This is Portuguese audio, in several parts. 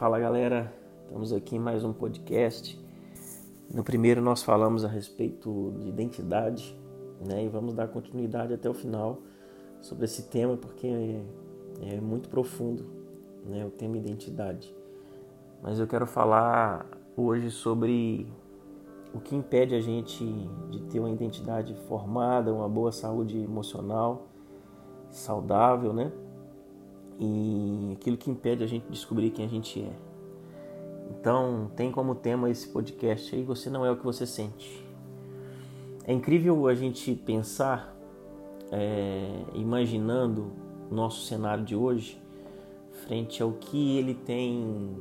Fala galera, estamos aqui em mais um podcast. No primeiro nós falamos a respeito de identidade, né? E vamos dar continuidade até o final sobre esse tema porque é, é muito profundo, né? O tema identidade. Mas eu quero falar hoje sobre o que impede a gente de ter uma identidade formada, uma boa saúde emocional, saudável, né? E aquilo que impede a gente de descobrir quem a gente é. Então, tem como tema esse podcast aí: Você não é o que você sente. É incrível a gente pensar, é, imaginando o nosso cenário de hoje, frente ao que ele tem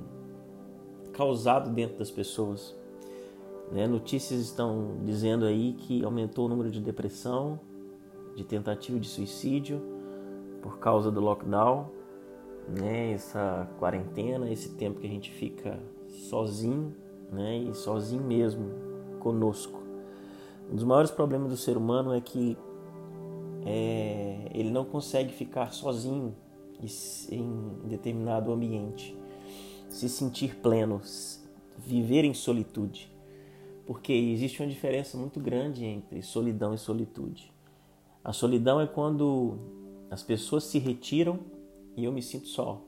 causado dentro das pessoas. Né? Notícias estão dizendo aí que aumentou o número de depressão, de tentativa de suicídio por causa do lockdown, né? Essa quarentena, esse tempo que a gente fica sozinho, né? E sozinho mesmo conosco. Um dos maiores problemas do ser humano é que é, ele não consegue ficar sozinho em determinado ambiente, se sentir pleno, viver em solitude porque existe uma diferença muito grande entre solidão e solitude. A solidão é quando as pessoas se retiram e eu me sinto só.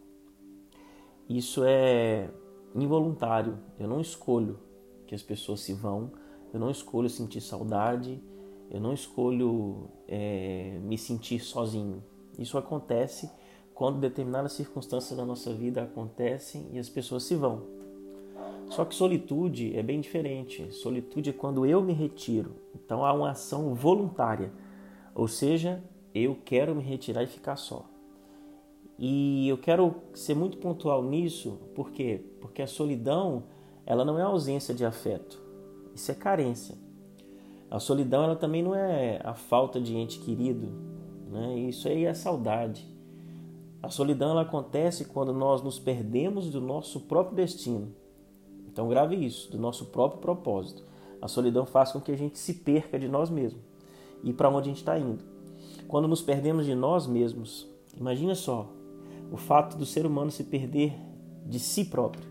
Isso é involuntário. Eu não escolho que as pessoas se vão, eu não escolho sentir saudade, eu não escolho é, me sentir sozinho. Isso acontece quando determinadas circunstâncias da nossa vida acontecem e as pessoas se vão. Só que solitude é bem diferente. Solitude é quando eu me retiro. Então há uma ação voluntária. Ou seja, eu quero me retirar e ficar só. E eu quero ser muito pontual nisso, por quê? Porque a solidão, ela não é ausência de afeto. Isso é carência. A solidão, ela também não é a falta de ente querido, né? Isso aí é saudade. A solidão ela acontece quando nós nos perdemos do nosso próprio destino. Então grave isso, do nosso próprio propósito. A solidão faz com que a gente se perca de nós mesmos e para onde a gente está indo. Quando nos perdemos de nós mesmos, imagina só o fato do ser humano se perder de si próprio.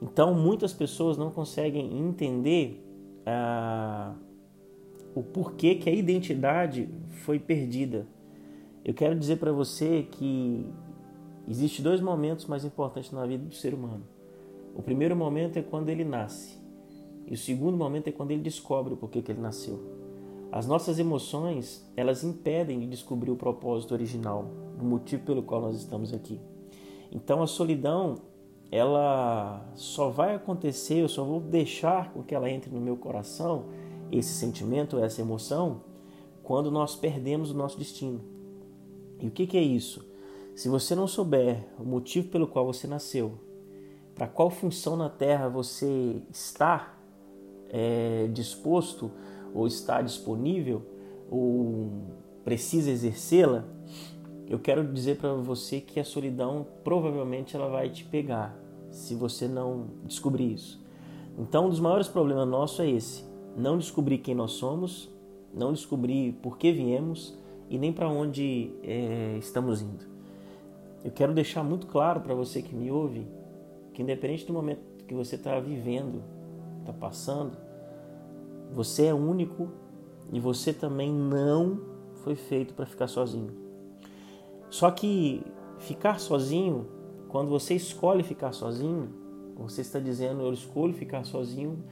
Então muitas pessoas não conseguem entender ah, o porquê que a identidade foi perdida. Eu quero dizer para você que existe dois momentos mais importantes na vida do ser humano. O primeiro momento é quando ele nasce. E o segundo momento é quando ele descobre o porquê que ele nasceu. As nossas emoções, elas impedem de descobrir o propósito original, o motivo pelo qual nós estamos aqui. Então a solidão, ela só vai acontecer, eu só vou deixar com que ela entre no meu coração, esse sentimento, essa emoção, quando nós perdemos o nosso destino. E o que, que é isso? Se você não souber o motivo pelo qual você nasceu, para qual função na Terra você está é, disposto ou está disponível ou precisa exercê-la, eu quero dizer para você que a solidão provavelmente ela vai te pegar se você não descobrir isso. Então, um dos maiores problemas nosso é esse: não descobrir quem nós somos, não descobrir por que viemos e nem para onde é, estamos indo. Eu quero deixar muito claro para você que me ouve que independente do momento que você está vivendo, está passando, você é único e você também não foi feito para ficar sozinho. Só que ficar sozinho, quando você escolhe ficar sozinho, você está dizendo eu escolho ficar sozinho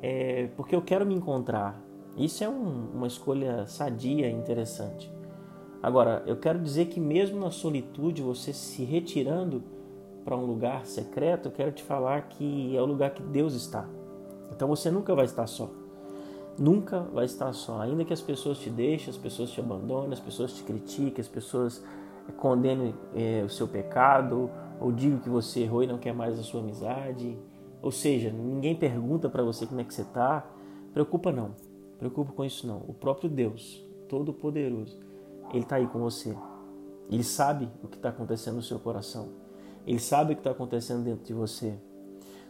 é, porque eu quero me encontrar. Isso é um, uma escolha sadia, interessante. Agora, eu quero dizer que mesmo na solitude, você se retirando para um lugar secreto, eu quero te falar que é o lugar que Deus está. Então você nunca vai estar só. Nunca vai estar só. Ainda que as pessoas te deixem, as pessoas te abandonem, as pessoas te critiquem, as pessoas condenem é, o seu pecado, ou digam que você errou e não quer mais a sua amizade. Ou seja, ninguém pergunta para você como é que você está. Preocupa não. Preocupa com isso não. O próprio Deus, Todo-Poderoso, Ele está aí com você. Ele sabe o que está acontecendo no seu coração. Ele sabe o que está acontecendo dentro de você.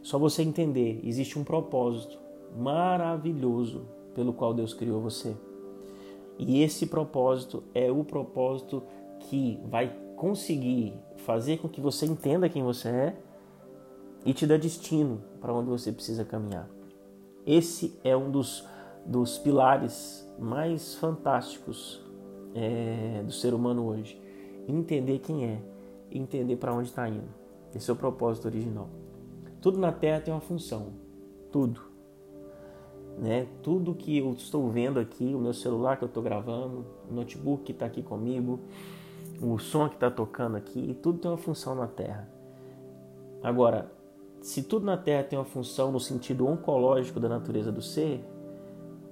Só você entender, existe um propósito maravilhoso pelo qual Deus criou você. E esse propósito é o propósito que vai conseguir fazer com que você entenda quem você é e te dá destino para onde você precisa caminhar. Esse é um dos, dos pilares mais fantásticos é, do ser humano hoje. Entender quem é, entender para onde está indo. Esse é o propósito original. Tudo na Terra tem uma função. Tudo. Né? Tudo que eu estou vendo aqui, o meu celular que eu estou gravando, o notebook que está aqui comigo, o som que está tocando aqui, tudo tem uma função na Terra. Agora, se tudo na Terra tem uma função no sentido oncológico da natureza do ser,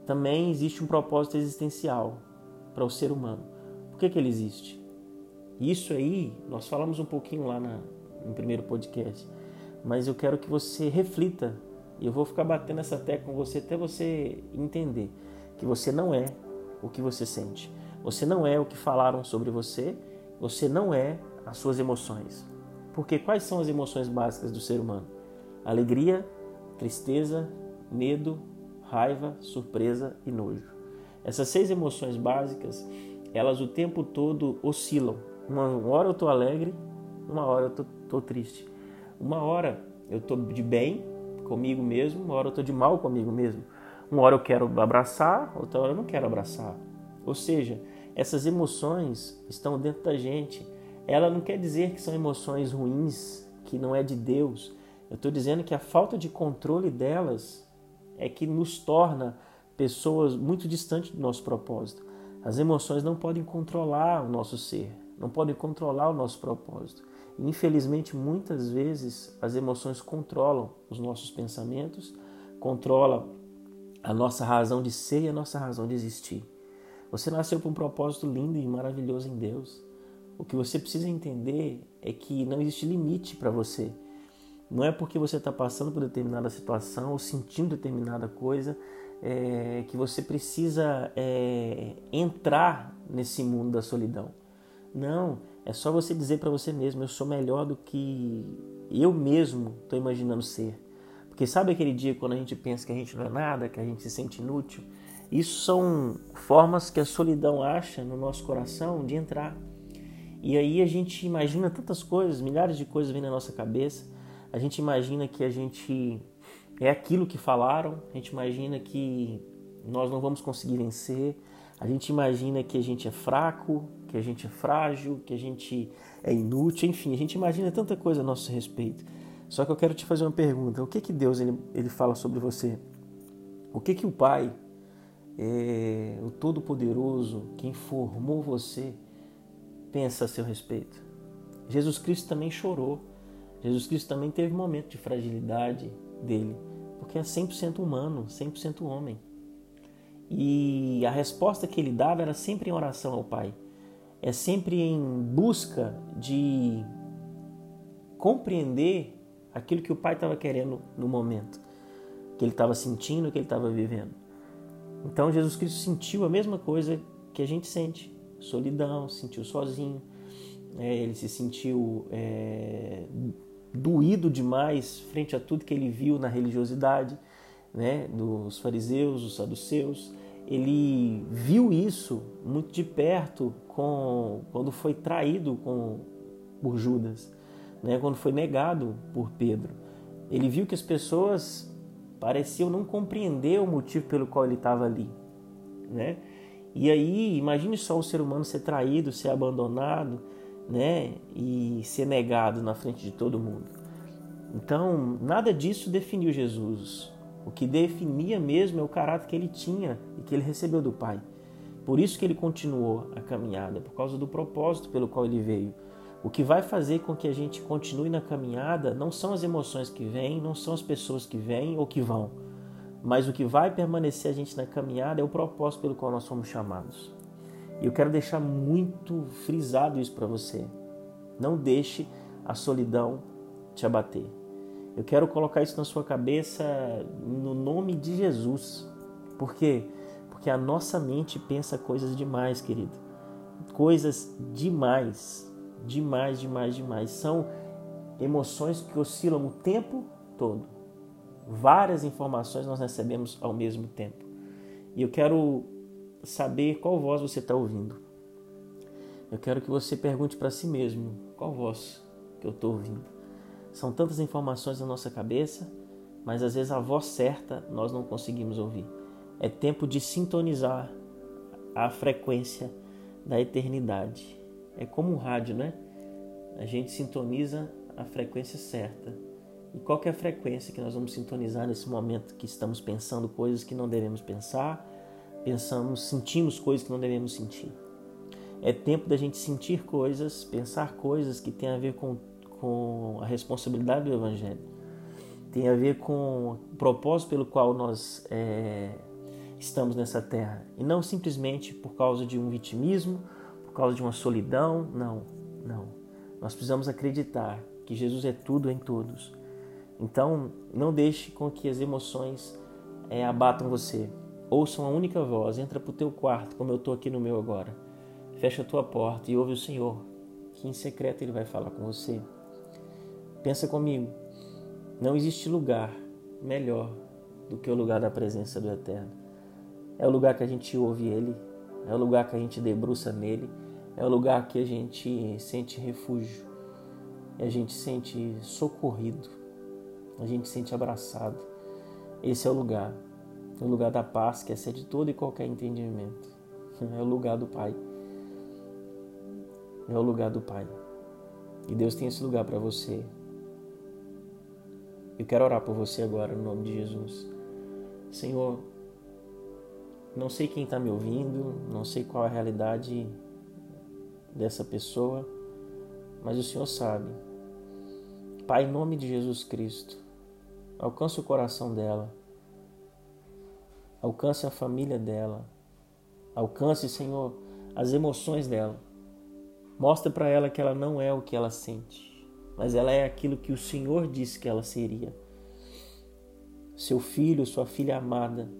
também existe um propósito existencial para o ser humano. Por que, que ele existe? Isso aí, nós falamos um pouquinho lá na, no primeiro podcast, mas eu quero que você reflita e eu vou ficar batendo essa tecla com você até você entender que você não é o que você sente. Você não é o que falaram sobre você, você não é as suas emoções. Porque quais são as emoções básicas do ser humano? Alegria, tristeza, medo, raiva, surpresa e nojo. Essas seis emoções básicas, elas o tempo todo oscilam. Uma hora eu estou alegre, uma hora eu estou triste. Uma hora eu estou de bem comigo mesmo, uma hora eu estou de mal comigo mesmo. Uma hora eu quero abraçar, outra hora eu não quero abraçar. Ou seja, essas emoções estão dentro da gente. Ela não quer dizer que são emoções ruins, que não é de Deus. Eu estou dizendo que a falta de controle delas é que nos torna pessoas muito distantes do nosso propósito. As emoções não podem controlar o nosso ser, não podem controlar o nosso propósito. Infelizmente, muitas vezes as emoções controlam os nossos pensamentos, controlam a nossa razão de ser e a nossa razão de existir. Você nasceu com um propósito lindo e maravilhoso em Deus. O que você precisa entender é que não existe limite para você. Não é porque você está passando por determinada situação ou sentindo determinada coisa é, que você precisa é, entrar nesse mundo da solidão. Não, é só você dizer para você mesmo: eu sou melhor do que eu mesmo estou imaginando ser. Porque sabe aquele dia quando a gente pensa que a gente não é nada, que a gente se sente inútil? Isso são formas que a solidão acha no nosso coração de entrar. E aí a gente imagina tantas coisas, milhares de coisas vêm na nossa cabeça a gente imagina que a gente é aquilo que falaram, a gente imagina que nós não vamos conseguir vencer, a gente imagina que a gente é fraco, que a gente é frágil, que a gente é inútil, enfim, a gente imagina tanta coisa a nosso respeito. Só que eu quero te fazer uma pergunta: o que que Deus ele, ele fala sobre você? O que que o Pai, é, o Todo-Poderoso, quem formou você, pensa a seu respeito? Jesus Cristo também chorou. Jesus Cristo também teve um momento de fragilidade dele, porque é 100% humano, 100% homem. E a resposta que ele dava era sempre em oração ao Pai. É sempre em busca de compreender aquilo que o Pai estava querendo no momento, que ele estava sentindo, que ele estava vivendo. Então Jesus Cristo sentiu a mesma coisa que a gente sente: solidão, sentiu sozinho, é, ele se sentiu é, doído demais frente a tudo que ele viu na religiosidade né, dos fariseus, dos saduceus. Ele viu isso muito de perto com, quando foi traído com, por Judas, né, quando foi negado por Pedro. Ele viu que as pessoas pareciam não compreender o motivo pelo qual ele estava ali. Né? E aí, imagine só o ser humano ser traído, ser abandonado, né? E ser negado na frente de todo mundo. Então, nada disso definiu Jesus. O que definia mesmo é o caráter que ele tinha e que ele recebeu do Pai. Por isso que ele continuou a caminhada, por causa do propósito pelo qual ele veio. O que vai fazer com que a gente continue na caminhada não são as emoções que vêm, não são as pessoas que vêm ou que vão, mas o que vai permanecer a gente na caminhada é o propósito pelo qual nós fomos chamados. E eu quero deixar muito frisado isso para você. Não deixe a solidão te abater. Eu quero colocar isso na sua cabeça no nome de Jesus. Por quê? Porque a nossa mente pensa coisas demais, querido. Coisas demais. Demais, demais, demais. São emoções que oscilam o tempo todo. Várias informações nós recebemos ao mesmo tempo. E eu quero saber qual voz você está ouvindo. Eu quero que você pergunte para si mesmo: qual voz que eu estou ouvindo? São tantas informações na nossa cabeça, mas às vezes a voz certa nós não conseguimos ouvir. É tempo de sintonizar a frequência da eternidade. É como um rádio, né? A gente sintoniza a frequência certa. E qual é a frequência que nós vamos sintonizar nesse momento que estamos pensando coisas que não devemos pensar, pensamos, sentimos coisas que não devemos sentir? É tempo da gente sentir coisas, pensar coisas que têm a ver com, com a responsabilidade do Evangelho, tem a ver com o propósito pelo qual nós é, estamos nessa terra e não simplesmente por causa de um vitimismo, por causa de uma solidão. Não, não. Nós precisamos acreditar que Jesus é tudo em todos. Então, não deixe com que as emoções é, abatam você. Ouça uma única voz, entra para o teu quarto, como eu estou aqui no meu agora. Fecha a tua porta e ouve o Senhor, que em secreto Ele vai falar com você. Pensa comigo, não existe lugar melhor do que o lugar da presença do Eterno. É o lugar que a gente ouve Ele, é o lugar que a gente debruça nele, é o lugar que a gente sente refúgio, a gente sente socorrido, a gente sente abraçado. Esse é o lugar, é o lugar da paz que excede todo e qualquer entendimento. É o lugar do Pai. É o lugar do Pai. E Deus tem esse lugar para você. Eu quero orar por você agora, no nome de Jesus. Senhor, não sei quem está me ouvindo, não sei qual é a realidade dessa pessoa, mas o Senhor sabe. Pai, em nome de Jesus Cristo, alcance o coração dela, alcance a família dela, alcance, Senhor, as emoções dela. Mostra para ela que ela não é o que ela sente, mas ela é aquilo que o Senhor disse que ela seria. Seu filho, sua filha amada.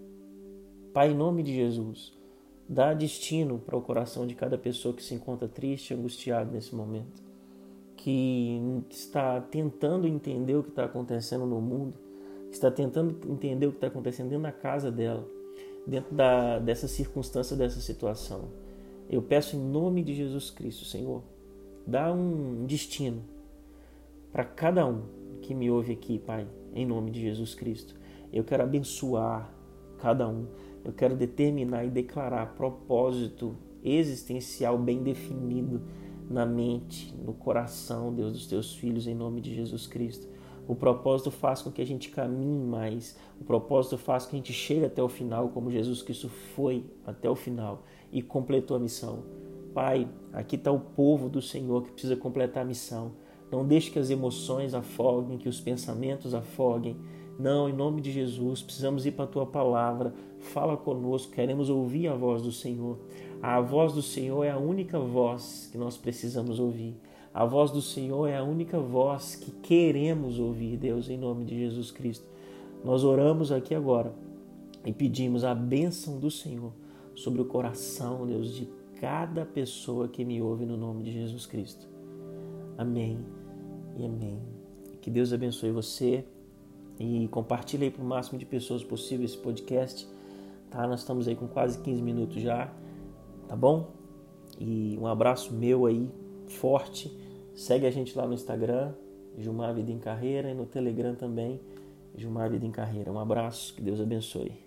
Pai, em nome de Jesus, dá destino para o coração de cada pessoa que se encontra triste, angustiado nesse momento, que está tentando entender o que está acontecendo no mundo, está tentando entender o que está acontecendo dentro da casa dela, dentro da, dessa circunstância, dessa situação. Eu peço em nome de Jesus Cristo, Senhor, dá um destino para cada um que me ouve aqui, Pai, em nome de Jesus Cristo. Eu quero abençoar cada um. Eu quero determinar e declarar propósito existencial bem definido na mente, no coração, Deus, dos teus filhos, em nome de Jesus Cristo. O propósito faz com que a gente caminhe mais. O propósito faz com que a gente chegue até o final, como Jesus Cristo foi até o final e completou a missão. Pai, aqui está o povo do Senhor que precisa completar a missão. Não deixe que as emoções afoguem, que os pensamentos afoguem. Não, em nome de Jesus, precisamos ir para a tua palavra. Fala conosco, queremos ouvir a voz do Senhor. A voz do Senhor é a única voz que nós precisamos ouvir. A voz do Senhor é a única voz que queremos ouvir, Deus, em nome de Jesus Cristo. Nós oramos aqui agora e pedimos a bênção do Senhor sobre o coração, Deus, de cada pessoa que me ouve no nome de Jesus Cristo. Amém e amém. Que Deus abençoe você e compartilhe aí para o máximo de pessoas possível esse podcast. Tá? Nós estamos aí com quase 15 minutos já, tá bom? E um abraço meu aí, forte. Segue a gente lá no Instagram, Gilmar Vida em Carreira, e no Telegram também, Gilmar Vida em Carreira. Um abraço, que Deus abençoe.